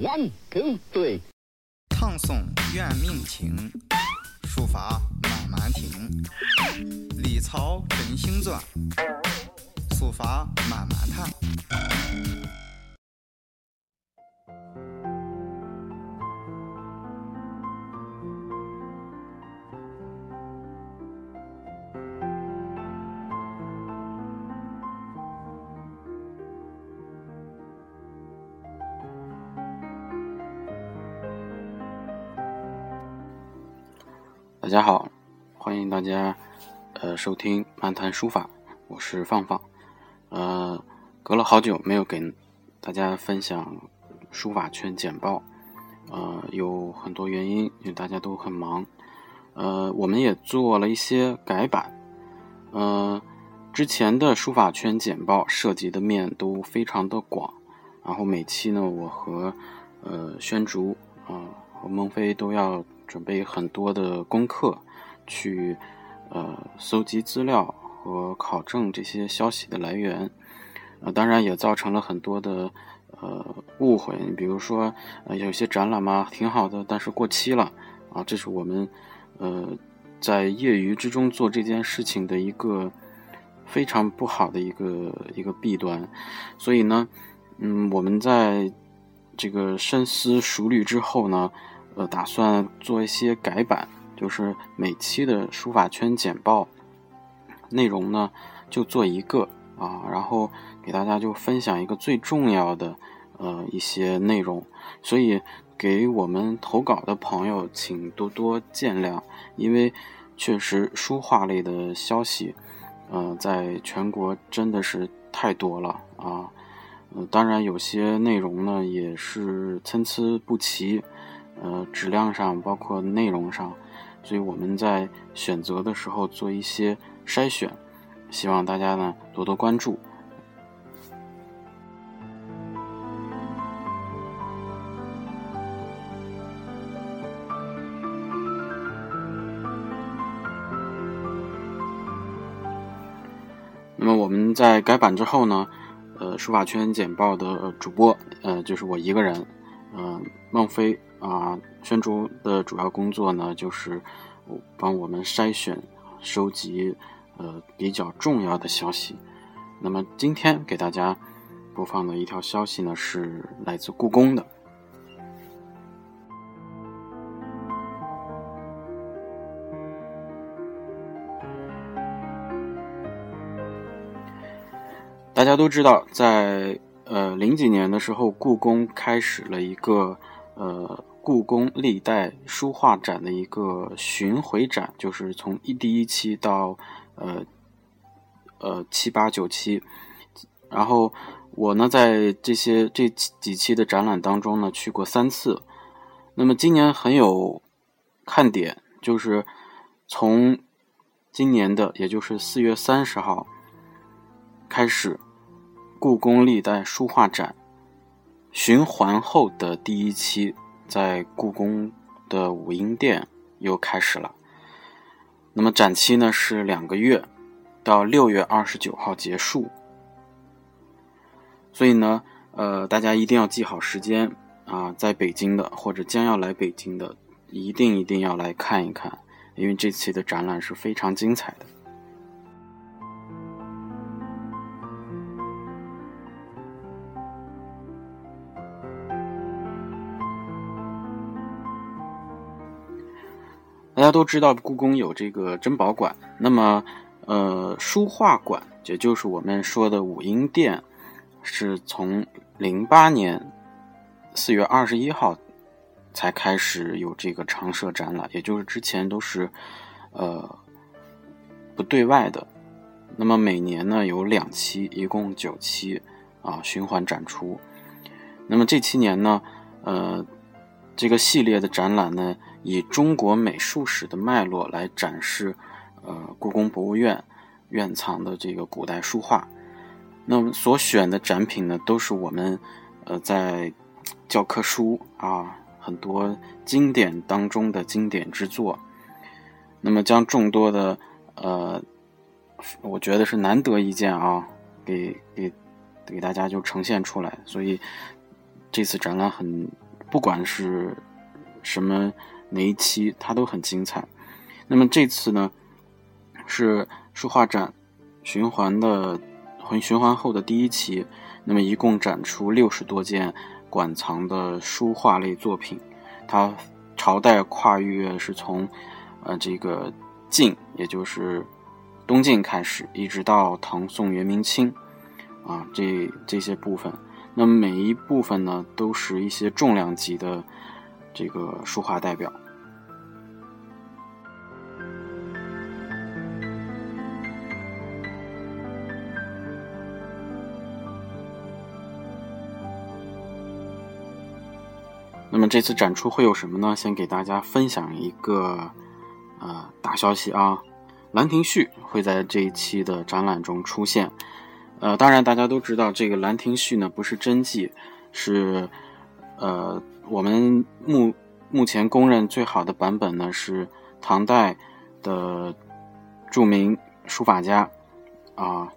One two three，唱诵怨命情，书法慢慢听，历草真行传，书法慢慢谈。大家好，欢迎大家呃收听漫谈书法，我是放放。呃，隔了好久没有给大家分享书法圈简报，呃，有很多原因，因为大家都很忙。呃，我们也做了一些改版。呃，之前的书法圈简报涉及的面都非常的广，然后每期呢，我和呃宣竹啊和孟非都要。准备很多的功课，去呃搜集资料和考证这些消息的来源，呃，当然也造成了很多的呃误会。你比如说，呃，有些展览嘛挺好的，但是过期了啊，这是我们呃在业余之中做这件事情的一个非常不好的一个一个弊端。所以呢，嗯，我们在这个深思熟虑之后呢。呃，打算做一些改版，就是每期的书法圈简报内容呢，就做一个啊，然后给大家就分享一个最重要的呃一些内容。所以给我们投稿的朋友，请多多见谅，因为确实书画类的消息，呃，在全国真的是太多了啊。呃，当然有些内容呢也是参差不齐。呃，质量上包括内容上，所以我们在选择的时候做一些筛选，希望大家呢多多关注。那么我们在改版之后呢，呃，书法圈简报的主播，呃，就是我一个人，嗯，孟非。啊，宣竹的主要工作呢，就是帮我们筛选、收集呃比较重要的消息。那么今天给大家播放的一条消息呢，是来自故宫的。大家都知道，在呃零几年的时候，故宫开始了一个呃。故宫历代书画展的一个巡回展，就是从一第一期到呃呃七八九期，然后我呢在这些这几期的展览当中呢去过三次。那么今年很有看点，就是从今年的也就是四月三十号开始，故宫历代书画展循环后的第一期。在故宫的武英殿又开始了。那么展期呢是两个月，到六月二十九号结束。所以呢，呃，大家一定要记好时间啊，在北京的或者将要来北京的，一定一定要来看一看，因为这期的展览是非常精彩的。大家都知道故宫有这个珍宝馆，那么，呃，书画馆，也就是我们说的武英殿，是从零八年四月二十一号才开始有这个常设展览，也就是之前都是，呃，不对外的。那么每年呢有两期，一共九期啊，循环展出。那么这七年呢，呃，这个系列的展览呢。以中国美术史的脉络来展示，呃，故宫博物院院藏的这个古代书画。那么所选的展品呢，都是我们呃在教科书啊很多经典当中的经典之作。那么将众多的呃，我觉得是难得一见啊，给给给大家就呈现出来。所以这次展览很不管是什么哪一期，它都很精彩。那么这次呢，是书画展循环的循环后的第一期，那么一共展出六十多件馆藏的书画类作品，它朝代跨越是从呃这个晋，也就是东晋开始，一直到唐宋元明清。啊，这这些部分，那么每一部分呢，都是一些重量级的这个书画代表。那么这次展出会有什么呢？先给大家分享一个呃大消息啊，《兰亭序》会在这一期的展览中出现。呃，当然，大家都知道这个《兰亭序》呢不是真迹，是呃我们目目前公认最好的版本呢是唐代的著名书法家啊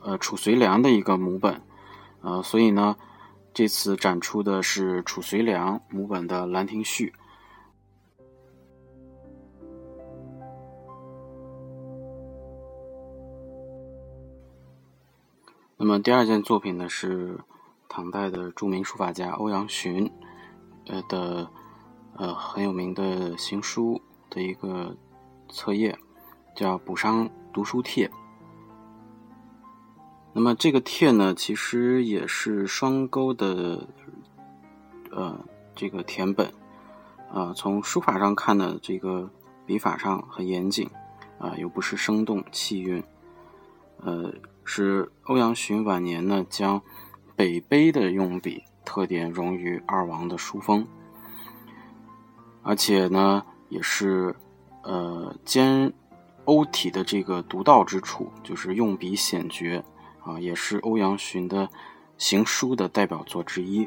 呃褚遂良的一个母本，呃所以呢这次展出的是褚遂良母本的《兰亭序》。那么第二件作品呢，是唐代的著名书法家欧阳询，呃的呃很有名的行书的一个册页，叫《补伤读书帖》。那么这个帖呢，其实也是双钩的，呃，这个填本，啊，从书法上看呢，这个笔法上很严谨，啊，又不失生动气韵，呃。是欧阳询晚年呢，将北碑的用笔特点融于二王的书风，而且呢，也是呃兼欧体的这个独到之处，就是用笔显绝啊，也是欧阳询的行书的代表作之一。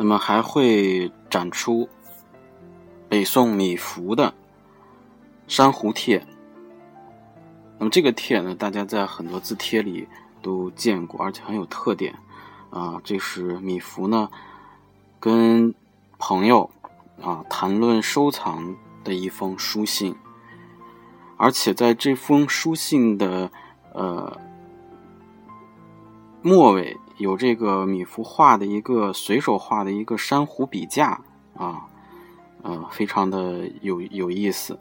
那么还会展出北宋米芾的《珊瑚帖》。那么这个帖呢，大家在很多字帖里都见过，而且很有特点啊。这是米芾呢跟朋友啊谈论收藏的一封书信，而且在这封书信的呃末尾。有这个米芾画的一个随手画的一个珊瑚笔架啊，呃，非常的有有意思。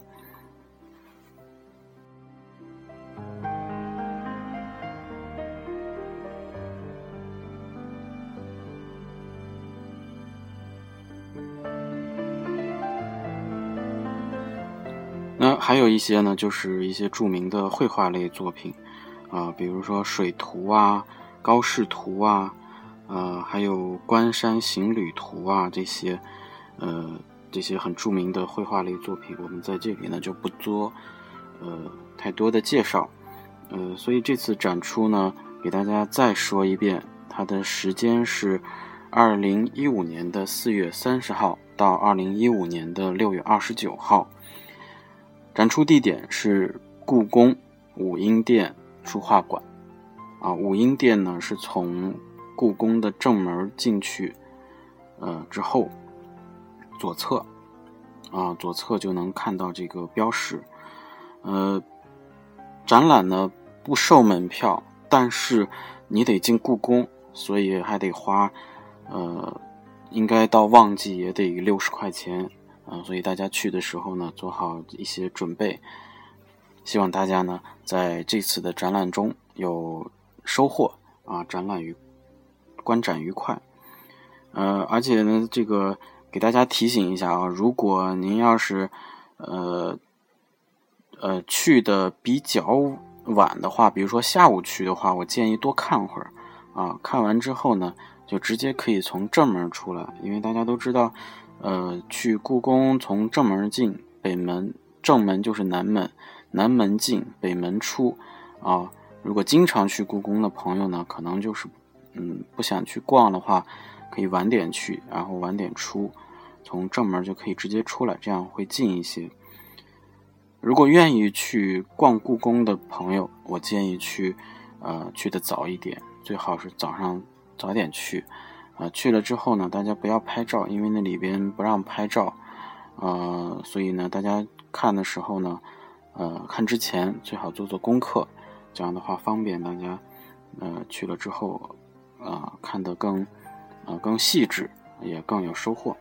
那还有一些呢，就是一些著名的绘画类作品啊，比如说水图啊。高士图啊，呃，还有关山行旅图啊，这些，呃，这些很著名的绘画类作品，我们在这里呢就不做，呃，太多的介绍，呃，所以这次展出呢，给大家再说一遍，它的时间是二零一五年的四月三十号到二零一五年的六月二十九号，展出地点是故宫武英殿书画馆。啊，武英殿呢是从故宫的正门进去，呃之后左侧，啊左侧就能看到这个标识。呃，展览呢不收门票，但是你得进故宫，所以还得花，呃，应该到旺季也得六十块钱，啊，所以大家去的时候呢做好一些准备。希望大家呢在这次的展览中有。收获啊！展览愉观展愉快，呃，而且呢，这个给大家提醒一下啊，如果您要是呃呃去的比较晚的话，比如说下午去的话，我建议多看会儿啊。看完之后呢，就直接可以从正门出来，因为大家都知道，呃，去故宫从正门进，北门正门就是南门，南门进，北门出啊。如果经常去故宫的朋友呢，可能就是，嗯，不想去逛的话，可以晚点去，然后晚点出，从正门就可以直接出来，这样会近一些。如果愿意去逛故宫的朋友，我建议去，呃，去的早一点，最好是早上早点去。啊，去了之后呢，大家不要拍照，因为那里边不让拍照。呃，所以呢，大家看的时候呢，呃，看之前最好做做功课，这样的话方便大家，呃，去了之后，呃，看得更，呃，更细致，也更有收获。